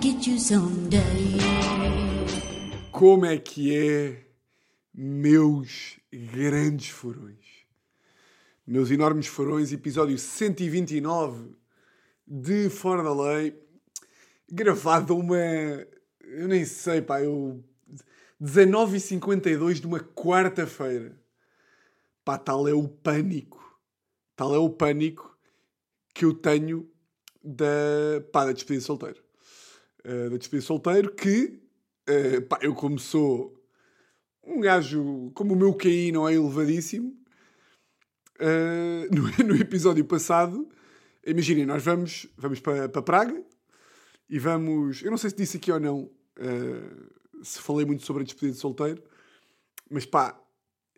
get you someday. Como é que é, meus grandes furões? Meus enormes furões, episódio 129 de Fora da Lei, gravado uma. Eu nem sei, pá, eu. 19h52 de uma quarta-feira. Pá, tal é o pânico. Tal é o pânico que eu tenho da, pá, da despedida de solteiro. Uh, da despedida de solteiro que, uh, pá, eu como sou um gajo, como o meu QI não é elevadíssimo, uh, no, no, episódio passado, imaginem, nós vamos, vamos para, para Praga e vamos, eu não sei se disse aqui ou não, se falei muito sobre a despedida de solteiro, mas pá,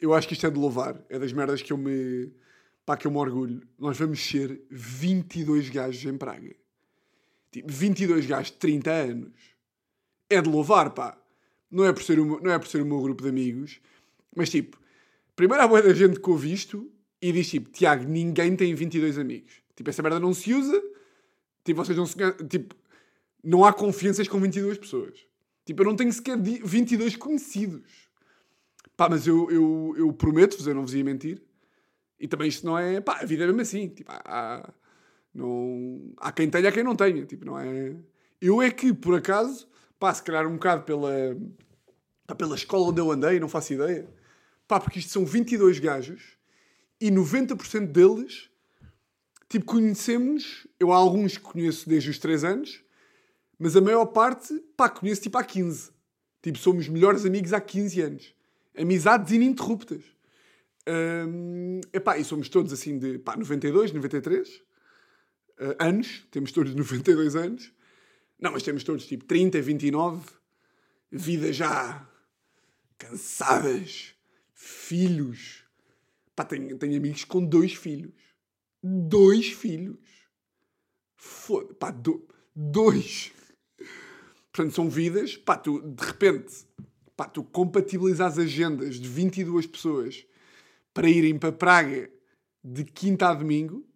eu acho que isto é de louvar, é das merdas que eu me pá, que eu me orgulho, nós vamos ser 22 gajos em Praga. Tipo, 22 gajos de 30 anos. É de louvar, pá. Não é por ser o, não é por ser o meu grupo de amigos, mas tipo, primeiro há boa da gente que ouve isto e diz tipo, Tiago, ninguém tem 22 amigos. Tipo, essa merda não se usa, tipo, vocês não se. Tipo, não há confianças com 22 pessoas. Tipo, eu não tenho sequer 22 conhecidos. Pá, mas eu, eu, eu prometo-vos, eu não vos ia mentir, e também isto não é. Pá, a vida é mesmo assim. Tipo, há, não, há quem tenha, há quem não tenha. Tipo, não é. Eu é que, por acaso, pá, se calhar um bocado pela, pela escola onde eu andei, não faço ideia. Pá, porque isto são 22 gajos e 90% deles, tipo, conhecemos. Eu há alguns que conheço desde os 3 anos, mas a maior parte, pá, conheço tipo há 15. Tipo, somos melhores amigos há 15 anos. Amizades ininterruptas. Um, epá, e somos todos assim de pá, 92, 93 uh, anos. Temos todos 92 anos. Não, mas temos todos tipo 30, 29. Vida já cansadas. Filhos. Pá, tenho, tenho amigos com dois filhos. Dois filhos. Foda, pá, do, dois. Portanto, são vidas. Pá, tu de repente, pá, tu compatibilizas as agendas de 22 pessoas para irem para Praga de quinta a domingo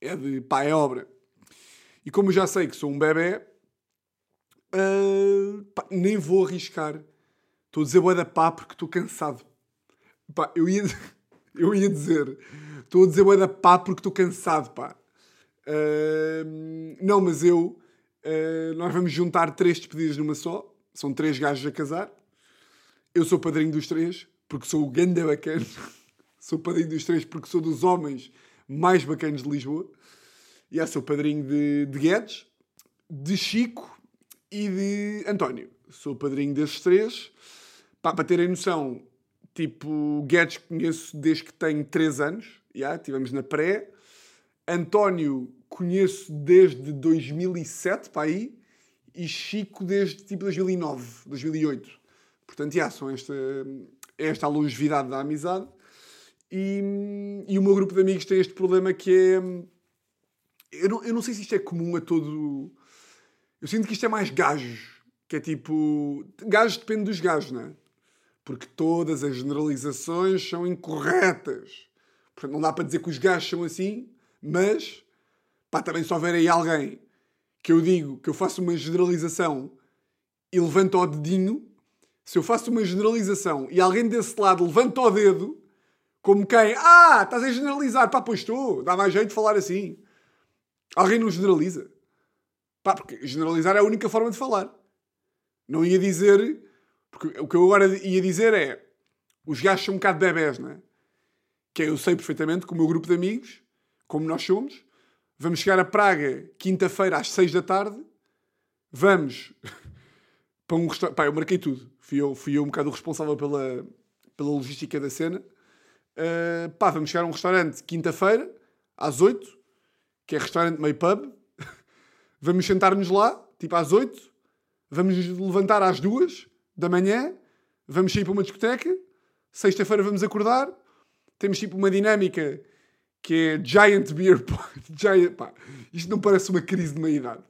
é de pá, é obra. E como já sei que sou um bebê, uh, pá, nem vou arriscar. Estou a dizer boa da pá porque estou cansado. Pá, eu ia, eu ia dizer, estou a dizer boa da pá porque estou cansado, pá. Uh, não, mas eu, uh, nós vamos juntar três despedidas numa só. São três gajos a casar. Eu sou padrinho dos três, porque sou o ganda bacana. Sou padrinho dos três porque sou dos homens mais bacanas de Lisboa. E é, sou padrinho de, de Guedes, de Chico e de António. Sou padrinho desses três. Pá, para terem noção, tipo, Guedes conheço desde que tenho 3 anos. Já, estivemos na pré. António conheço desde 2007, para aí. E Chico desde tipo 2009, 2008. Portanto, já, são esta, esta a longevidade da amizade. E, e o meu grupo de amigos tem este problema que é. Eu não, eu não sei se isto é comum a todo. Eu sinto que isto é mais gajos. Que é tipo. Gajos depende dos gajos, não é? Porque todas as generalizações são incorretas. Portanto, não dá para dizer que os gajos são assim, mas. Pá, também se houver aí alguém que eu digo que eu faço uma generalização e levanta o dedinho, se eu faço uma generalização e alguém desse lado levanta o dedo, como quem? Ah, estás a generalizar. Pá, pois estou. Dá mais jeito de falar assim. Alguém não generaliza. Pá, porque generalizar é a única forma de falar. Não ia dizer... Porque o que eu agora ia dizer é... Os gajos são um bocado bebés, não é? Que eu sei perfeitamente que o meu grupo de amigos, como nós somos, vamos chegar a Praga quinta-feira às seis da tarde. Vamos para um restaurante... Pá, eu marquei tudo. Fui eu, fui eu um bocado o responsável pela, pela logística da cena. Uh, pá, vamos chegar a um restaurante quinta-feira, às 8, que é restaurante meio pub. vamos sentar-nos lá, tipo às 8. Vamos levantar às 2 da manhã. Vamos sair para uma discoteca. Sexta-feira vamos acordar. Temos tipo uma dinâmica que é Giant Beer Pong. Isto não parece uma crise de meia-idade.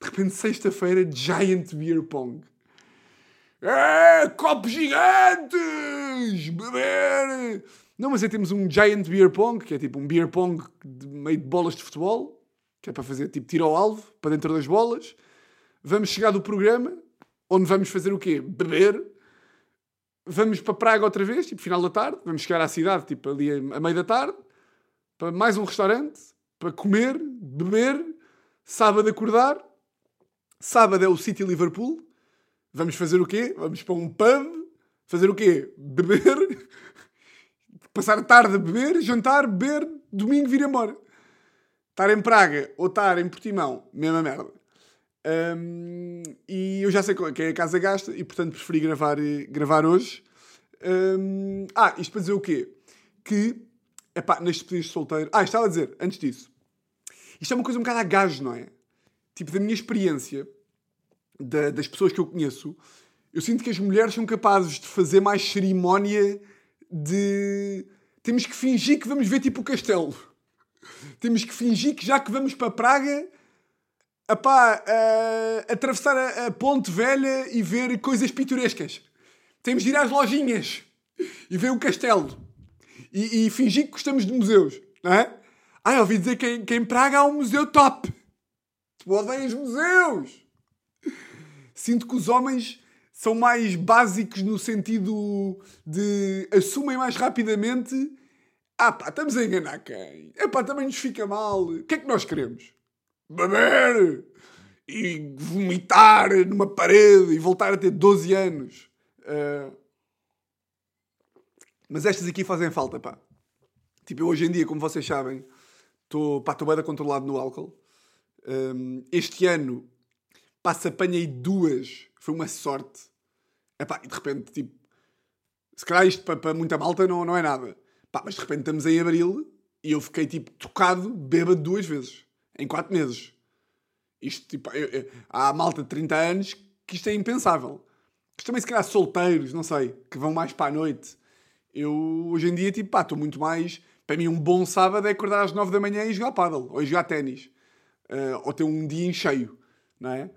De repente, sexta-feira, Giant Beer Pong. É, copos gigantes! Beber! Não, mas aí temos um Giant Beer Pong, que é tipo um beer pong de meio de bolas de futebol, que é para fazer tipo tiro ao alvo, para dentro das bolas. vamos chegar do programa, onde vamos fazer o quê? Beber. Vamos para Praga outra vez, tipo final da tarde. Vamos chegar à cidade, tipo ali a meio da tarde. Para mais um restaurante. Para comer, beber. Sábado acordar. Sábado é o City Liverpool. Vamos fazer o quê? Vamos para um pub. Fazer o quê? Beber. Passar a tarde a beber, jantar, beber, domingo vir embora. Estar em Praga ou estar em Portimão, mesma merda. Um, e eu já sei que é a casa gasta e portanto preferi gravar, gravar hoje. Um, ah, isto para dizer o quê? Que, epá, nas despedidas de solteiro. Ah, estava a dizer, antes disso, isto é uma coisa um bocado a gajo, não é? Tipo, da minha experiência, da, das pessoas que eu conheço, eu sinto que as mulheres são capazes de fazer mais cerimónia de. Temos que fingir que vamos ver tipo o castelo. Temos que fingir que já que vamos para Praga, apá, uh, atravessar a, a, ponte velha e ver coisas pitorescas. Temos de ir às lojinhas e ver o castelo. E, e fingir que gostamos de museus, não é? Ah, eu ouvi dizer que em, que em Praga há um museu top. Tu odeias museus. Sinto que os homens são mais básicos no sentido de assumem mais rapidamente. Ah pá, estamos a enganar quem? É pá, também nos fica mal. O que é que nós queremos? Beber! E vomitar numa parede e voltar a ter 12 anos. Uh... Mas estas aqui fazem falta, pá. Tipo, eu hoje em dia, como vocês sabem, estou bem controlado no álcool. Um, este ano, pá, se apanhei duas, foi uma sorte. Epá, e de repente, tipo, se calhar isto para, para muita malta não, não é nada. Pá, mas de repente estamos em abril e eu fiquei tipo tocado, bêbado duas vezes. Em quatro meses. Isto, tipo, eu, eu, há malta de 30 anos que isto é impensável. Isto também se calhar solteiros, não sei, que vão mais para a noite. Eu hoje em dia, tipo, pá, estou muito mais. Para mim, um bom sábado é acordar às 9 da manhã e jogar paddle, ou jogar ténis. Uh, ou ter um dia em cheio, não é?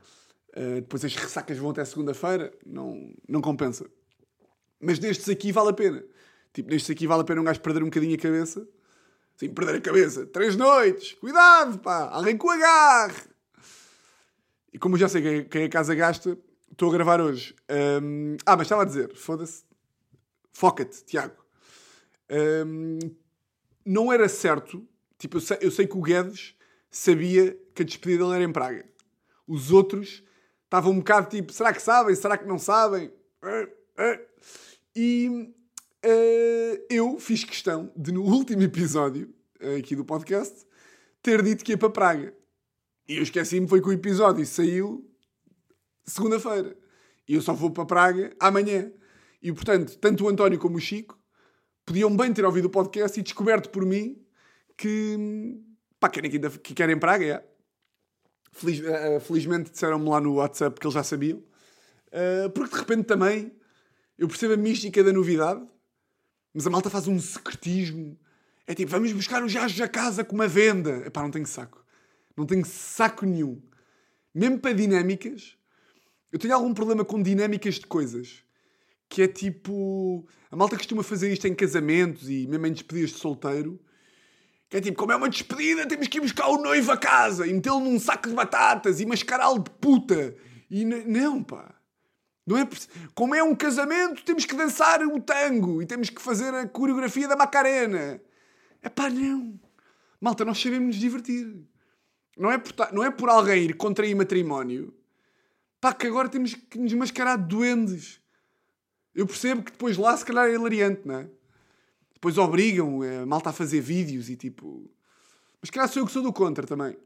Uh, depois as ressacas vão até segunda-feira, não, não compensa. Mas nestes aqui vale a pena. Tipo, nestes aqui vale a pena um gajo perder um bocadinho a cabeça. Sim, perder a cabeça. Três noites. Cuidado, pá. Alguém com agarre. E como eu já sei quem a casa gasta, estou a gravar hoje. Um... Ah, mas estava a dizer. Foda-se. Foca-te, Tiago. Um... Não era certo. Tipo, eu sei, eu sei que o Guedes sabia que a despedida dele era em Praga. Os outros Estava um bocado tipo, será que sabem? Será que não sabem? E uh, eu fiz questão de, no último episódio uh, aqui do podcast, ter dito que ia para Praga. E eu esqueci-me, foi que o episódio saiu segunda-feira. E eu só vou para Praga amanhã. E, portanto, tanto o António como o Chico podiam bem ter ouvido o podcast e descoberto por mim que, pá, querem, que querem Praga, é. Feliz, uh, felizmente disseram-me lá no WhatsApp que eles já sabiam. Uh, porque de repente também eu percebo a mística da novidade, mas a malta faz um secretismo. É tipo, vamos buscar os gajos a casa com uma venda. Epá, não tenho saco. Não tenho saco nenhum. Mesmo para dinâmicas, eu tenho algum problema com dinâmicas de coisas. Que é tipo. A malta costuma fazer isto em casamentos e mesmo em despedidas de solteiro. Que é tipo, como é uma despedida, temos que ir buscar o noivo a casa e metê-lo num saco de batatas e mascará-lo de puta. E não, pá. Não é Como é um casamento, temos que dançar o tango e temos que fazer a coreografia da Macarena. É pá, não. Malta, nós sabemos nos divertir. Não é por, não é por alguém ir contrair matrimónio. Pá, que agora temos que nos mascarar de duendes. Eu percebo que depois lá se calhar é hilariante, não é? Depois obrigam a malta a fazer vídeos e tipo. Mas calhar sou eu que sou do contra também.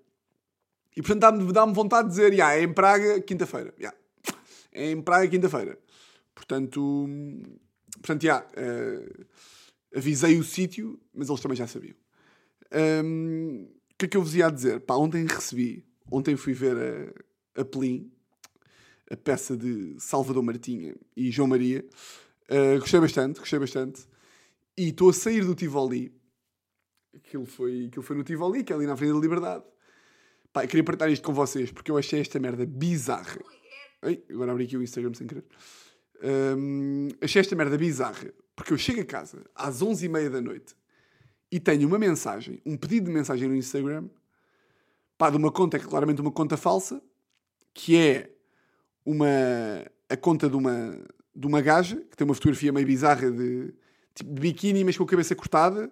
E portanto dá-me dá vontade de dizer, yeah, é em Praga, quinta-feira. Yeah. É em Praga, quinta-feira. Portanto, portanto, yeah, uh, avisei o sítio, mas eles também já sabiam. Um, o que é que eu vos ia dizer? Pá, ontem recebi, ontem fui ver a, a Pelim, a peça de Salvador Martinha e João Maria. Uh, gostei bastante, gostei bastante. E estou a sair do Tivoli. Aquilo foi, aquilo foi no Tivoli, que é ali na Avenida da Liberdade. Pá, queria partilhar isto com vocês, porque eu achei esta merda bizarra. Ai, agora abri aqui o Instagram sem querer. Um, achei esta merda bizarra, porque eu chego a casa às 11h30 da noite e tenho uma mensagem, um pedido de mensagem no Instagram, pá, de uma conta que é claramente uma conta falsa, que é uma, a conta de uma, de uma gaja, que tem uma fotografia meio bizarra de, tipo, de biquíni, mas com a cabeça cortada,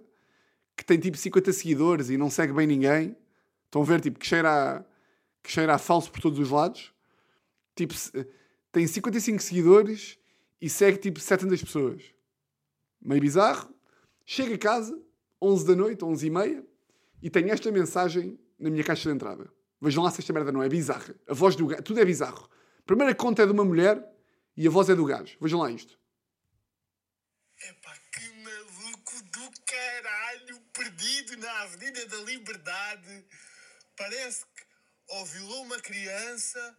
que tem tipo 50 seguidores e não segue bem ninguém. Estão a ver, tipo, que cheira a, que cheira a falso por todos os lados. Tipo, tem 55 seguidores e segue tipo 700 pessoas. Meio bizarro. Chega a casa, 11 da noite, 11 e meia, e tem esta mensagem na minha caixa de entrada. Vejam lá se esta merda não é bizarra. A voz do gajo, tudo é bizarro. A primeira conta é de uma mulher e a voz é do gajo. Vejam lá isto. Epá, caralho, perdido na Avenida da Liberdade. Parece que ou violou uma criança,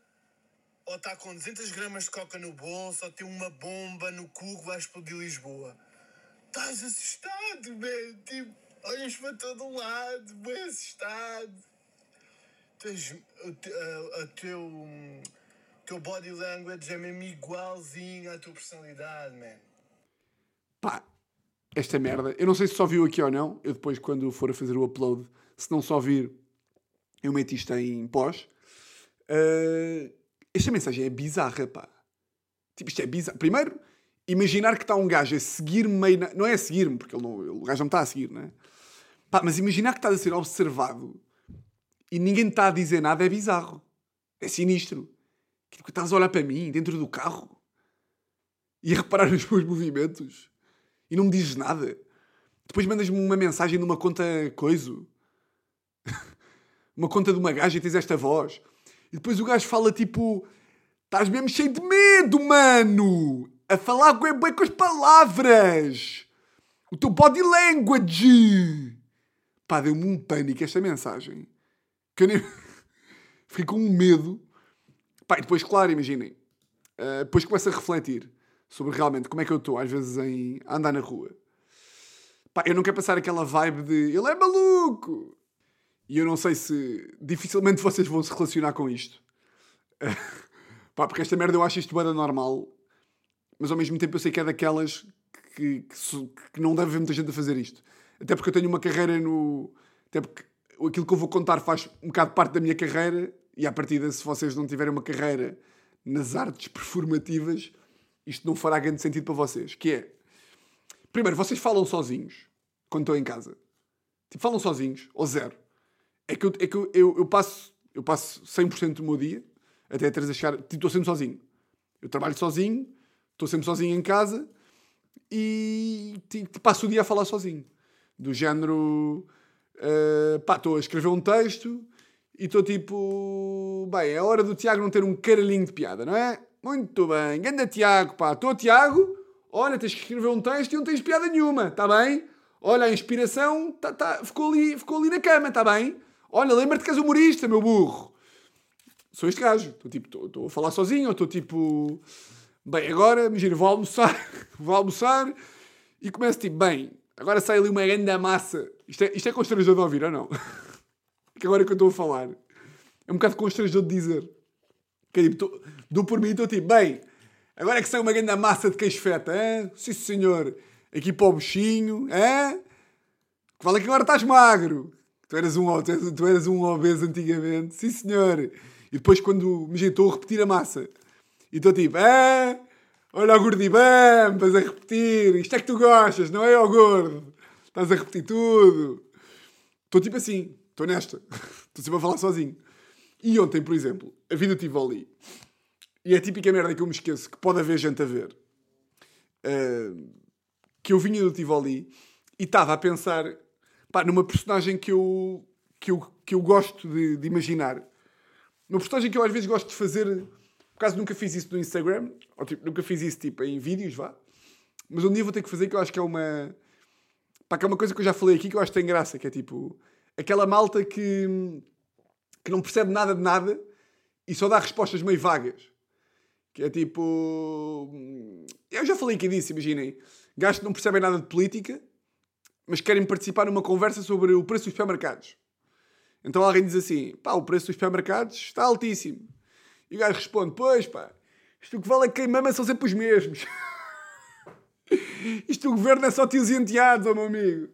ou está com 200 gramas de coca no bolso, ou tem uma bomba no cu que vai explodir Lisboa. Estás assustado, man. Tipo, olhas para todo lado, bem assustado. Tens, o, a- a teu, hum, teu body language é mesmo igualzinho à tua personalidade, man. Pá, esta merda. Eu não sei se só viu aqui ou não. Eu depois, quando for a fazer o upload, se não só vir, eu meto isto em pós. Ah, esta mensagem é bizarra, pá. Tipo, isto é bizarro. Primeiro, imaginar que está um gajo a seguir-me meio. na- Não é a seguir-me, porque ele não, o gajo não me está a seguir, né? Pá, mas imaginar que estás a ser observado e ninguém está a dizer nada é bizarro. É sinistro. Tipo, estás a olhar para mim dentro do carro e a reparar nos meus movimentos e não me dizes nada. Depois mandas-me uma mensagem numa conta coiso. uma conta de uma gaja e tens esta voz. E depois o gajo fala tipo: Estás mesmo cheio de medo, mano! A falar bem, bem com as palavras! O teu body language! Pá, deu-me um pânico esta mensagem. Que eu nem. Fiquei com um medo. Pá, e depois, claro, imaginem. Uh, depois começo a refletir sobre realmente como é que eu estou, às vezes, em andar na rua. Pá, eu não quero passar aquela vibe de ele é maluco! E eu não sei se dificilmente vocês vão se relacionar com isto. Pá, porque esta merda eu acho isto bem normal, mas ao mesmo tempo eu sei que é daquelas que, que, que não deve haver muita gente a fazer isto. Até porque eu tenho uma carreira no. Até porque aquilo que eu vou contar faz um bocado parte da minha carreira, e à partida, se vocês não tiverem uma carreira nas artes performativas, isto não fará grande sentido para vocês. Que é. Primeiro, vocês falam sozinhos quando estão em casa. Tipo, falam sozinhos, ou zero. É que eu, é que eu, eu, eu passo, eu passo 100% do meu dia até a Teresa chegar. Tipo, estou sempre sozinho. Eu trabalho sozinho, estou sempre sozinho em casa e tipo, passo o dia a falar sozinho. Do género. eh, pá, estou a escrever um texto e estou tipo. Bem, é hora do Tiago não ter um caralhinho de piada, não é? Muito bem. Ganda Tiago, pá. Estou Tiago. Olha, tens que escrever um texto e não tens piada nenhuma, está bem? Olha, a inspiração tá, tá, ficou, ali, ficou ali na cama, está bem? Olha, lembra-te que és humorista, meu burro. Sou este gajo. Estou tipo, estou a falar sozinho, ou estou tipo. Bem, agora, imagina, vou almoçar, vou almoçar e começo tipo, bem, agora sai ali uma grande massa. Isto é, isto é constrangedor de ouvir, ou não? que agora que eu estou a falar. É um bocado constrangedor de dizer. Que é tipo, tô- dou por mim estou tipo, bem, agora é que sai uma grande massa de queijo feta, hein? Sim, senhor. Aqui para o bichinho, hein? Vale que agora estás magro. Tu eras um, tu eras, tu eras um obeso antigamente. Sim, senhor. E depois quando, imagina, estou a repetir a massa. E estou tipo, ah, olha o gordibam, estás a repetir. Isto é que tu gostas, não é, ó gordo? Estás a repetir tudo. Estou tipo assim, estou nesta. Estou sempre a falar sozinho. E ontem, por exemplo, a vida estive ali. E é a típica merda que eu me esqueço, que pode haver gente a ver. Ah, que eu vinha do Tivoli e estava a pensar pá, numa personagem que eu, que eu, que eu gosto de, de imaginar. Uma personagem que eu às vezes gosto de fazer, por acaso nunca fiz isso no Instagram, ou tipo, nunca fiz isso tipo, em vídeos, vá. Mas um dia vou ter que fazer que eu acho que é uma. Pá, que é uma coisa que eu já falei aqui que eu acho que tem graça, que é tipo. Aquela malta que, que não percebe nada de nada e só dá respostas meio vagas. Que é tipo. Eu já falei aqui disso, imaginem. Gajos que não percebem nada de política, mas querem participar numa conversa sobre o preço dos supermercados. Então alguém diz assim: pá, o preço dos supermercados está altíssimo. E o gajo responde: pois pá, isto o que vale é que quem mama são sempre os mesmos. isto o governo é só tios e enteados, ó meu amigo.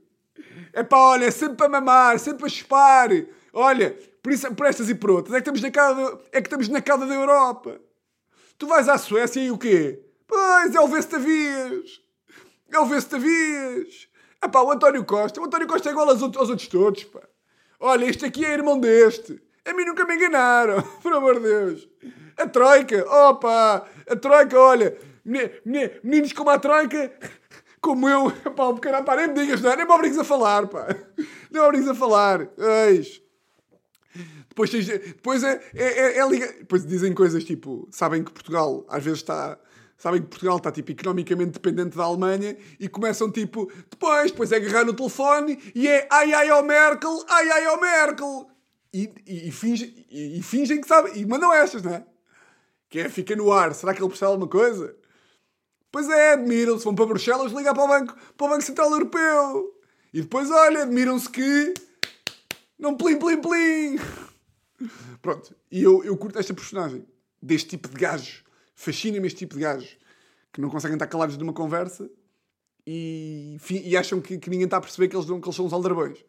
É pá, olha, é sempre para mamar, sempre para chupar. Olha, Por isso, por estas e por outras, é que estamos na cauda, é que estamos na cauda da Europa. Tu vais à Suécia e o quê? Pois, é o Vestavias. É o Vestavias. É pá, o António Costa. O António Costa é igual aos outros, aos outros todos, pá. Olha, este aqui é irmão deste. A mim nunca me enganaram, por amor de Deus. A Troika, opa, a Troika, olha, meninos como a Troika, como eu, pá, um bocadinho, pá, nem me digas, não, nem me obrigues a falar, pá. Nem me obrigues a falar. Eis. Depois, depois é, é, é, é liga... Depois dizem coisas tipo, sabem que Portugal às vezes está sabem que Portugal está tipo economicamente dependente da Alemanha e começam tipo depois, depois é agarrar no telefone e é ai ai ao Merkel, ai ai ao Merkel e, e, e, fingem, e, e fingem que sabem e mandam estas, não é? Que é, fica no ar, será que ele percebe alguma coisa? Pois é, admiram-se, vão para Bruxelas ligar para o Banco, para o Banco Central Europeu e depois, olha, admiram-se que não plim plim plim Pronto, e eu, eu curto esta personagem, deste tipo de gajo. Fascina-me este tipo de gajo que não conseguem estar calados numa conversa e, e acham que, que, ninguém está a perceber que eles, que eles são uns aldrabões.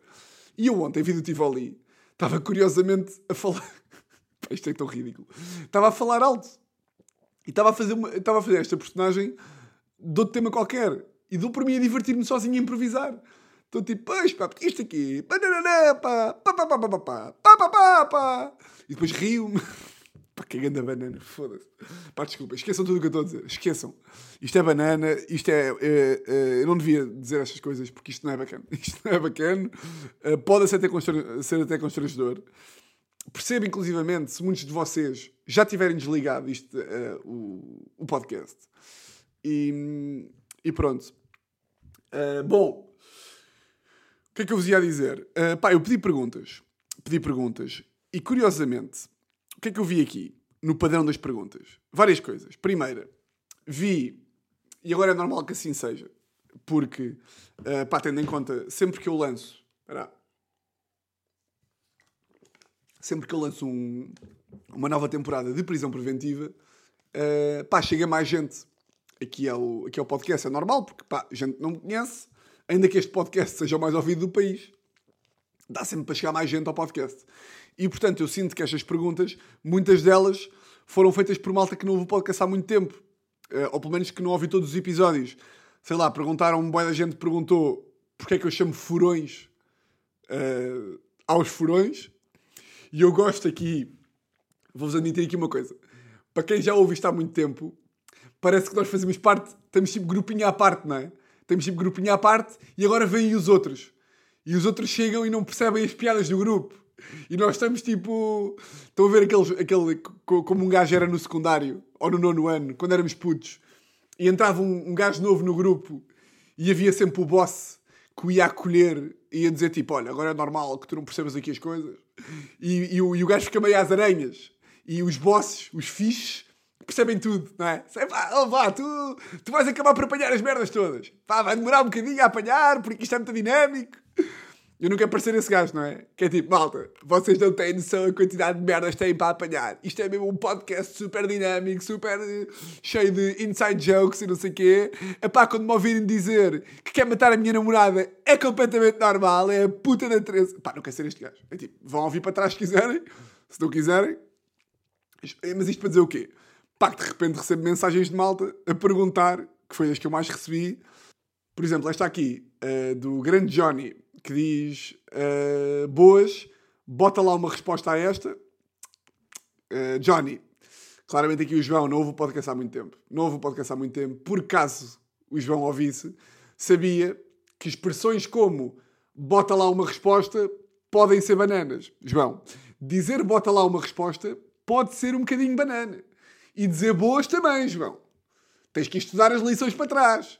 E eu ontem vi do Tivoli, estava curiosamente a falar. Isto é tão ridículo. Estava a falar alto. E estava a fazer, uma, estava a fazer esta personagem de outro tema qualquer. E dou por mim a divertir-me sozinho a improvisar. Estou tipo, pois pá, isto aqui, pá, pá, pá, pá, pá, pá, pá, pá, pá, pá, pá. E depois rio-me. Pá, que grande banana, foda-se. Pá, desculpa, esqueçam tudo o que eu estou a dizer. Esqueçam. Isto é banana, isto é, é, é, Eu não devia dizer estas coisas porque isto não é bacana. Isto não é bacana. Uh, pode ser até, ser até constrangedor. Percebo, inclusivamente, se muitos de vocês já tiverem desligado isto, o, o podcast. E, e pronto. Bom, que é que eu vos ia dizer? Uh, pá, eu pedi perguntas. Pedi perguntas. E curiosamente, o que é que eu vi aqui? No padrão das perguntas. Várias coisas. Primeira, vi, e agora é normal que assim seja, porque, uh, pá, tendo em conta, sempre que eu lanço. Sempre que eu lanço um, uma nova temporada de prisão preventiva, uh, pá, chega mais gente aqui ao, aqui ao podcast. É normal, porque pá, gente não me conhece, ainda que este podcast seja o mais ouvido do país, dá sempre para chegar mais gente ao podcast. E portanto eu sinto que estas perguntas, muitas delas foram feitas por malta que não ouve o podcast há muito tempo. Uh, ou pelo menos que não ouvi todos os episódios. Sei lá, perguntaram, um boa da gente perguntou porque é que eu chamo furões uh, aos furões. E eu gosto aqui, vou-vos admitir aqui uma coisa. Para quem já ouve isto há muito tempo, parece que nós fazemos parte, estamos tipo grupinho à parte, não é? Estamos tipo grupinho à parte e agora vêm os outros. E os outros chegam e não percebem as piadas do grupo. E nós estamos tipo. Estão a ver aquele, aquele. Como um gajo era no secundário, ou no nono ano, quando éramos putos, e entrava um, um gajo novo no grupo e havia sempre o boss que o ia acolher e ia dizer tipo: Olha, agora é normal que tu não percebas aqui as coisas. E, e, o, e o gajo fica meio às aranhas. E os bosses, os fixes, percebem tudo, não é? Pá, oh, vá, tu, tu vais acabar por apanhar as merdas todas. Vai demorar um bocadinho a apanhar, porque isto é muito dinâmico. Eu quero parecer esse gajo, não é? Que é tipo, malta, vocês não têm noção da quantidade de merdas que têm para apanhar. Isto é mesmo um podcast super dinâmico, super eh, cheio de inside jokes e não sei o quê. Epá, quando me ouvirem dizer que quer matar a minha namorada é completamente normal, é a puta da Teresa. Pá, não quero ser este gajo. É tipo, vão ouvir para trás se quiserem, se não quiserem. Mas isto para dizer o quê? De repente recebo mensagens de malta a perguntar, que foi as que eu mais recebi. Por exemplo, esta aqui, uh, do grande Johnny que diz uh, boas, bota lá uma resposta a esta. Uh, Johnny, claramente aqui o João não ouve o podcast há muito tempo. Não ouve o podcast há muito tempo. Por caso o João ouvisse, sabia que expressões como bota lá uma resposta podem ser bananas. João, dizer bota lá uma resposta pode ser um bocadinho banana. E dizer boas também, João. Tens que estudar as lições para trás.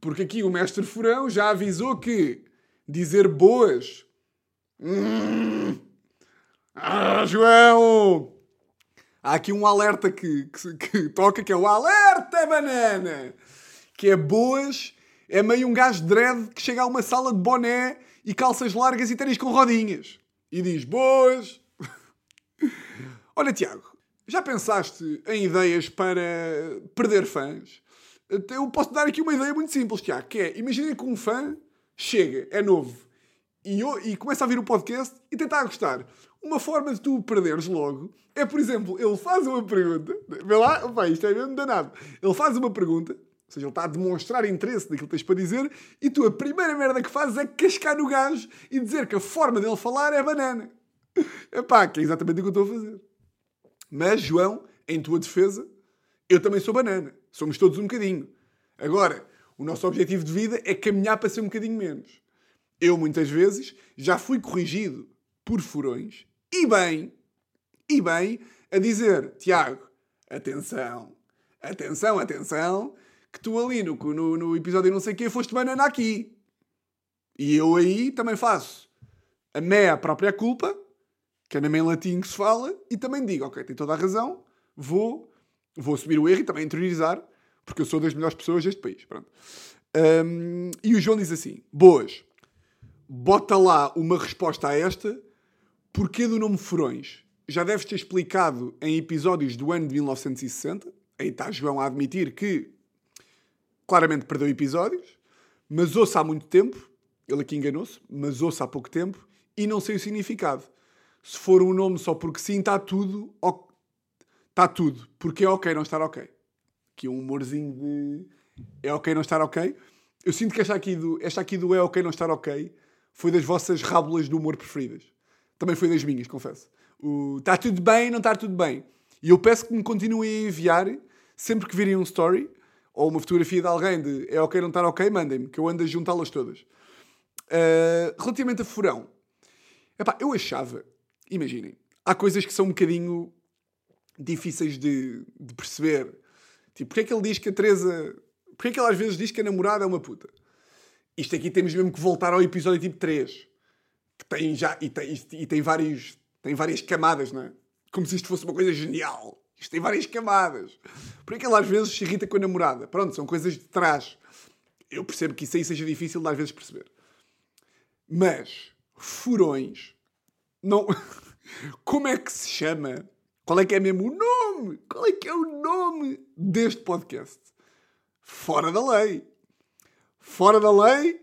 Porque aqui o mestre Furão já avisou que dizer boas. Hum. Ah, João! Há aqui um alerta que, que, que, toca, que é o alerta banana! Que é boas, é meio um gajo de dread que chega a uma sala de boné e calças largas e ténis com rodinhas. E diz boas! Olha, Tiago, já pensaste em ideias para perder fãs? Eu posso dar aqui uma ideia muito simples, Tiago, que é, imaginem que um fã chega, é novo, e, eu, e começa a vir o podcast e tenta a gostar. Uma forma de tu perderes logo é, por exemplo, ele faz uma pergunta. Vê lá, opa, isto é mesmo danado. Ele faz uma pergunta, ou seja, ele está a demonstrar interesse naquilo que tens para dizer, e tu a primeira merda que fazes é cascar no gajo e dizer que a forma dele falar é banana. Epá, que é exatamente o que eu estou a fazer. Mas, João, em tua defesa, eu também sou banana. Somos todos um bocadinho. Agora, o nosso objetivo de vida é caminhar para ser um bocadinho menos. Eu, muitas vezes, já fui corrigido por furões, e bem, e bem, a dizer: Tiago, atenção, atenção, atenção, que tu ali no, no, no episódio não sei o quê foste banana aqui. E eu aí também faço a meia própria culpa, que é na em latim que se fala, e também digo: ok, tem toda a razão, vou, vou assumir o erro e também interiorizar, porque eu sou das melhores pessoas deste país. Pronto. Um, e o João diz assim: boas bota lá uma resposta a esta. Porquê do nome Furões? Já deves ter explicado em episódios do ano de 1960. Aí está João a admitir que claramente perdeu episódios, mas ouça há muito tempo. Ele aqui enganou-se, mas ouça há pouco tempo e não sei o significado. Se for um nome só porque sim, está tudo. Está tudo. Porque é ok não estar ok. Aqui um humorzinho de. É ok não estar ok. Eu sinto que esta aqui do, esta aqui do é ok não estar ok foi das vossas rábulas do humor preferidas. Também foi das minhas, confesso. Está tudo bem, não está tudo bem. E eu peço que me continuem a enviar, sempre que virem um story, ou uma fotografia de alguém de é ok, não está ok, mandem-me, que eu ando a juntá-las todas. Uh, relativamente a furão, epá, eu achava, imaginem, há coisas que são um bocadinho difíceis de, de perceber. Tipo, porque é que ele diz que a Teresa. Porque é que ele às vezes diz que a namorada é uma puta? Isto aqui temos mesmo que voltar ao episódio tipo 3. Que tem já. E tem, e tem, vários, tem várias camadas, não é? Como se isto fosse uma coisa genial. Isto tem várias camadas. Por que ele às vezes se irrita com a namorada? Pronto, são coisas de trás. Eu percebo que isso aí seja difícil de às vezes perceber. Mas, furões. Não. Como é que se chama? Qual é que é mesmo o nome? Qual é que é o nome deste podcast? Fora da lei. Fora da lei,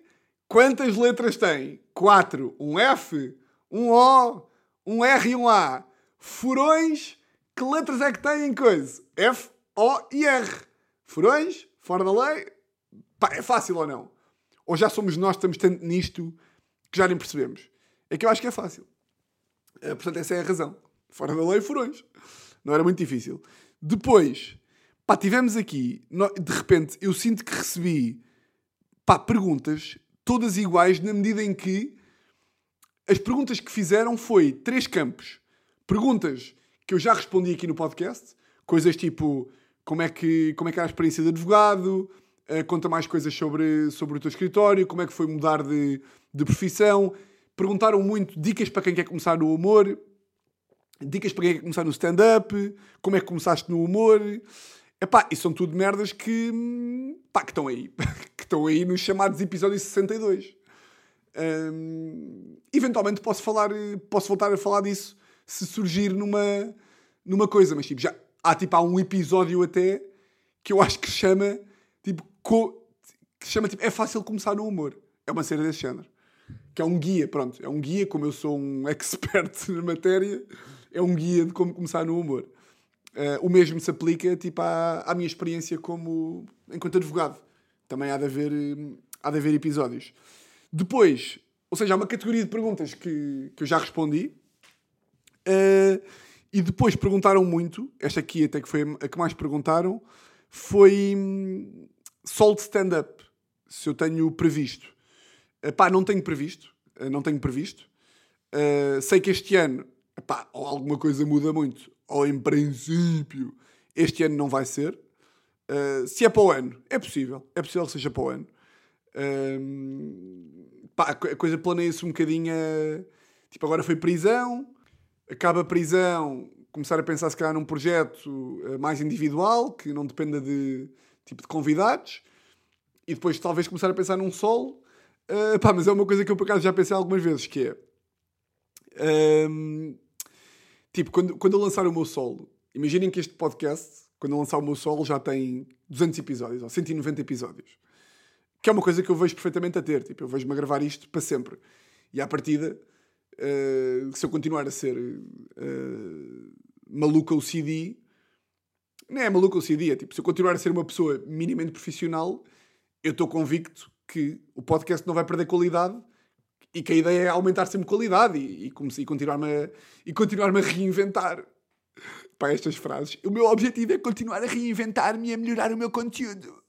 quantas letras tem? Quatro. Um F, um O, um R e um A. Furões, que letras é que têm coisa? F, O e R. Furões, fora da lei. Pá, é fácil ou não? Ou já somos nós que estamos tanto nisto que já nem percebemos? É que eu acho que é fácil. É, portanto, essa é a razão. Fora da lei, furões. Não era muito difícil. Depois, pá, tivemos aqui, de repente, eu sinto que recebi pá, perguntas todas iguais na medida em que as perguntas que fizeram foi três campos. Perguntas que eu já respondi aqui no podcast, coisas tipo como é que, como é que era a experiência de advogado, uh, conta mais coisas sobre, sobre o teu escritório, como é que foi mudar de, de profissão. Perguntaram muito dicas para quem quer começar no humor, dicas para quem quer começar no stand-up, como é que começaste no humor. Epá, e são tudo merdas que, pá, que estão aí. que estão aí nos chamados episódios 62. Um, eventualmente posso falar, posso voltar a falar disso se surgir numa, numa coisa, mas tipo, já há tipo há um episódio até que eu acho que chama tipo, co, que chama tipo, é fácil começar no humor. É uma cena desse género. Que é um guia, pronto, é um guia, como eu sou um expert na matéria, é um guia de como começar no humor. Uh, o mesmo se aplica tipo, à, à minha experiência como enquanto advogado. Também há de haver, há de haver episódios. Depois, ou seja, há uma categoria de perguntas que, que eu já respondi. Uh, e depois perguntaram muito, esta aqui até que foi a que mais perguntaram, foi um, sol stand-up. Se eu tenho previsto. Uh, pá, não tenho previsto. Uh, não tenho previsto. Uh, sei que este ano, pá, ou alguma coisa muda muito, ou em princípio, este ano não vai ser. Uh, se é para o ano, é possível. É possível que seja para o ano. Uh, pá, a coisa planeia-se um bocadinho. A, tipo, agora foi prisão, acaba a prisão, começar a pensar se calhar num projeto mais individual, que não dependa de tipo de convidados, e depois talvez começar a pensar num solo. Uh, pá, mas é uma coisa que eu por acaso já pensei algumas vezes, que é. Tipo, quando, quando eu lançar o meu solo, imaginem que este podcast, quando eu lançar o meu solo, já tem 200 episódios, ou 190 episódios. Que é uma coisa que eu vejo perfeitamente a ter. Tipo, eu vejo-me a gravar isto para sempre. E à partida, uh, se eu continuar a ser uh, maluco ou CD, não é maluco ou CD, é tipo, se eu continuar a ser uma pessoa minimamente profissional, eu estou convicto que o podcast não vai perder qualidade e que a ideia é aumentar sempre qualidade e, e, e continuar-me a, e continuar a reinventar para estas frases. O meu objetivo é continuar a reinventar-me e a melhorar o meu conteúdo.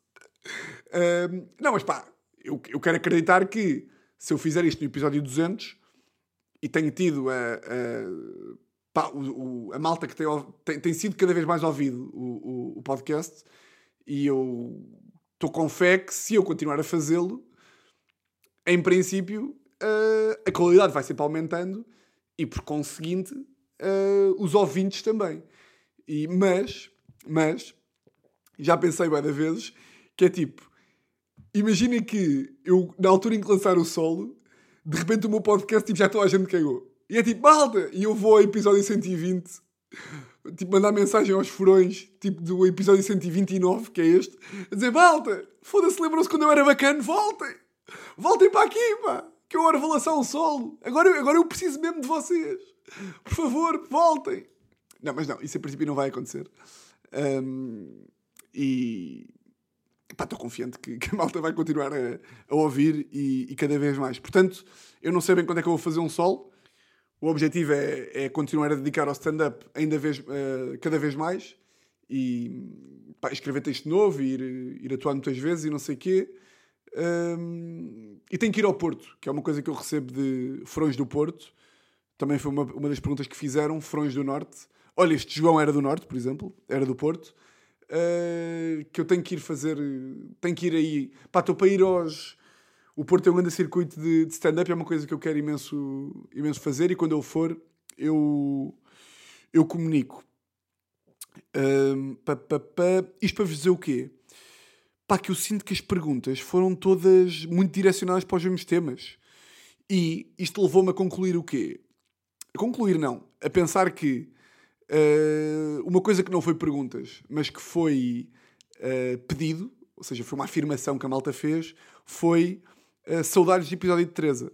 Um, não, mas pá, eu, eu quero acreditar que se eu fizer isto no episódio 200 e tenho tido a, a, pá, o, o, a malta que tem, tem, tem, sido cada vez mais ouvido o, o, o podcast e eu estou com fé que se eu continuar a fazê-lo, em princípio, uh, a qualidade vai sempre aumentando e, por conseguinte, uh, os ouvintes também. E, mas, mas, já pensei várias vezes que é tipo, imaginem que eu, na altura em que lançar o solo, de repente o meu podcast tipo, já toda a gente cagou. E é tipo, malta! E eu vou ao episódio 120, tipo, mandar mensagem aos furões, tipo, do episódio 129, que é este, a dizer, malta! Foda-se, lembram-se quando eu era bacana? Voltem! Voltem para aqui, pá! Que eu agora vou lançar um solo. Agora, agora eu preciso mesmo de vocês. Por favor, voltem. Não, mas não, isso em princípio não vai acontecer. Um, e estou confiante que, que, a malta vai continuar a, a ouvir e, e, cada vez mais. Portanto, eu não sei bem quando é que eu vou fazer um solo. O objetivo é, é continuar a dedicar ao stand-up ainda vez, uh, cada vez mais e pá, escrever texto novo ir, ir atuar muitas vezes e não sei o quê. Um, e tenho que ir ao Porto, que é uma coisa que eu recebo de Frões do Porto. Também foi uma, uma das perguntas que fizeram, Frões do Norte. Olha, este João era do Norte, por exemplo, era do Porto. Uh, que eu tenho que ir fazer, tenho que ir aí. Pá, estou para ir aos. O Porto é um grande circuito de, de stand-up, é uma coisa que eu quero imenso, imenso fazer e quando eu for, eu, eu comunico. Uh, pá, pá, pá. Isto para vos dizer o quê? Pá, que eu sinto que as perguntas foram todas muito direcionadas para os mesmos temas. E isto levou-me a concluir o quê? A concluir não. A pensar que uh, uma coisa que não foi perguntas, mas que foi uh, pedido, ou seja, foi uma afirmação que a malta fez, foi uh, saudades de episódio de Teresa.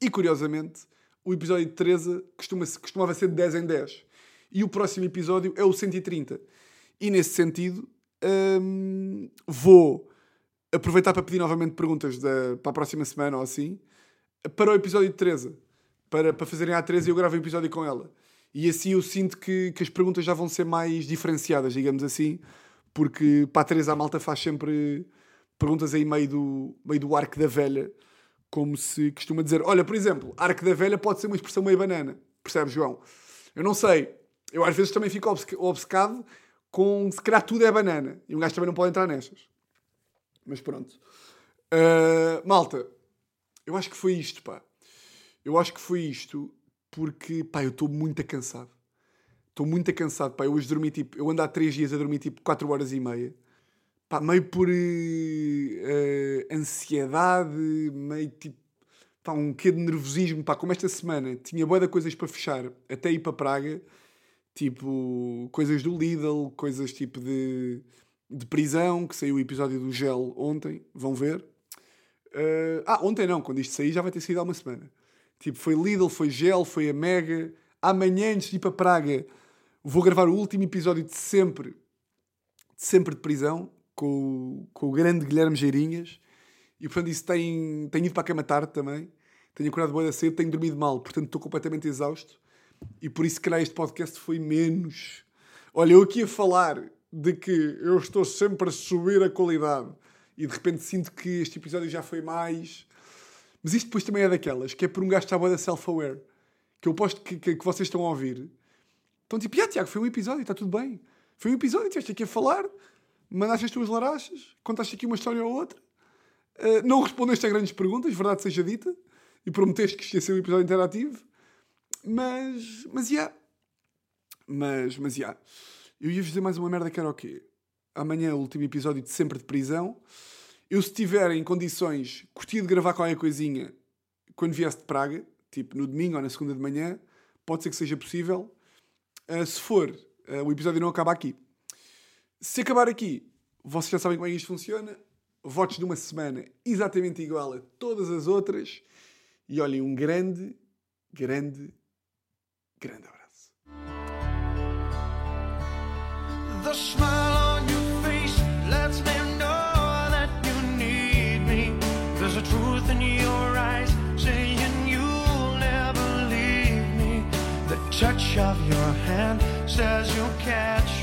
E curiosamente, o episódio de Teresa costuma costumava ser de 10 em 10. E o próximo episódio é o 130. E nesse sentido, um, vou aproveitar para pedir novamente perguntas da, para a próxima semana ou assim, para o episódio de Teresa. Para, para fazerem a Teresa e eu gravo um episódio com ela. E assim eu sinto que, que as perguntas já vão ser mais diferenciadas, digamos assim, porque para a Teresa a malta faz sempre perguntas aí meio do, meio do arco da velha, como se costuma dizer. Olha, por exemplo, arco da velha pode ser uma expressão meio banana. Percebes, João? Eu não sei. Eu às vezes também fico obcecado com se calhar tudo é banana. E um gajo também não pode entrar nestas. Mas pronto. Uh, malta, eu acho que foi isto, pá. Eu acho que foi isto porque, pá, eu estou muito cansado. Estou muito cansado, pá. Eu hoje dormi tipo. Eu ando há 3 dias a dormir tipo 4 horas e meia. Pá, meio por uh, ansiedade, meio tipo. Pá, um quê de nervosismo, pá. Como esta semana tinha boa de coisas para fechar até ir para Praga tipo coisas do Lidl, coisas tipo de, de prisão, que saiu o episódio do Gel ontem, vão ver. Uh, ah, ontem não, quando isto sair já vai ter saído há uma semana. Tipo, foi Lidl, foi Gel, foi a Mega. Amanhã, antes de ir para Praga, vou gravar o último episódio de sempre, de sempre de prisão, com, com o grande Guilherme Geirinhas. E portanto, isso tem, tenho ido para a cama tarde também. Tenho acordado boa da cedo, tenho dormido mal, portanto estou completamente exausto. E por isso, se calhar, este podcast foi menos. Olha, eu aqui a falar de que eu estou sempre a subir a qualidade e de repente sinto que este episódio já foi mais. Mas isto depois também é daquelas, que é por um gajo que está da self-aware. Que eu posto que, que, que, vocês estão a ouvir. Então, tipo, ah, Tiago, foi um episódio, está tudo bem. Foi um episódio, estiveste aqui a falar, mandaste as tuas larachas, contaste aqui uma história ou outra, uh, não respondeste a grandes perguntas, verdade seja dita, e prometeste que isto ia ser um episódio interativo. Mas, mas. Yeah. Mas, mas. Yeah. Eu ia dizer mais uma merda que era o quê? Amanhã é o último episódio de Sempre de Prisão. Eu, se estiver em condições, curtia de gravar qualquer coisinha quando viesse de Praga, tipo no domingo ou na segunda de manhã, pode ser que seja possível. Uh, se for, uh, o episódio não acaba aqui. Se acabar aqui, vocês já sabem como é que isto funciona. Votos de uma semana exatamente igual a todas as outras. E olhem, um grande, grande, grande abraço. Touch of your hand says you'll catch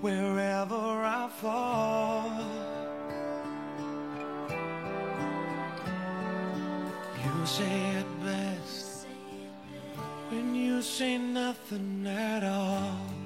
wherever I fall. You say it best when you say nothing at all.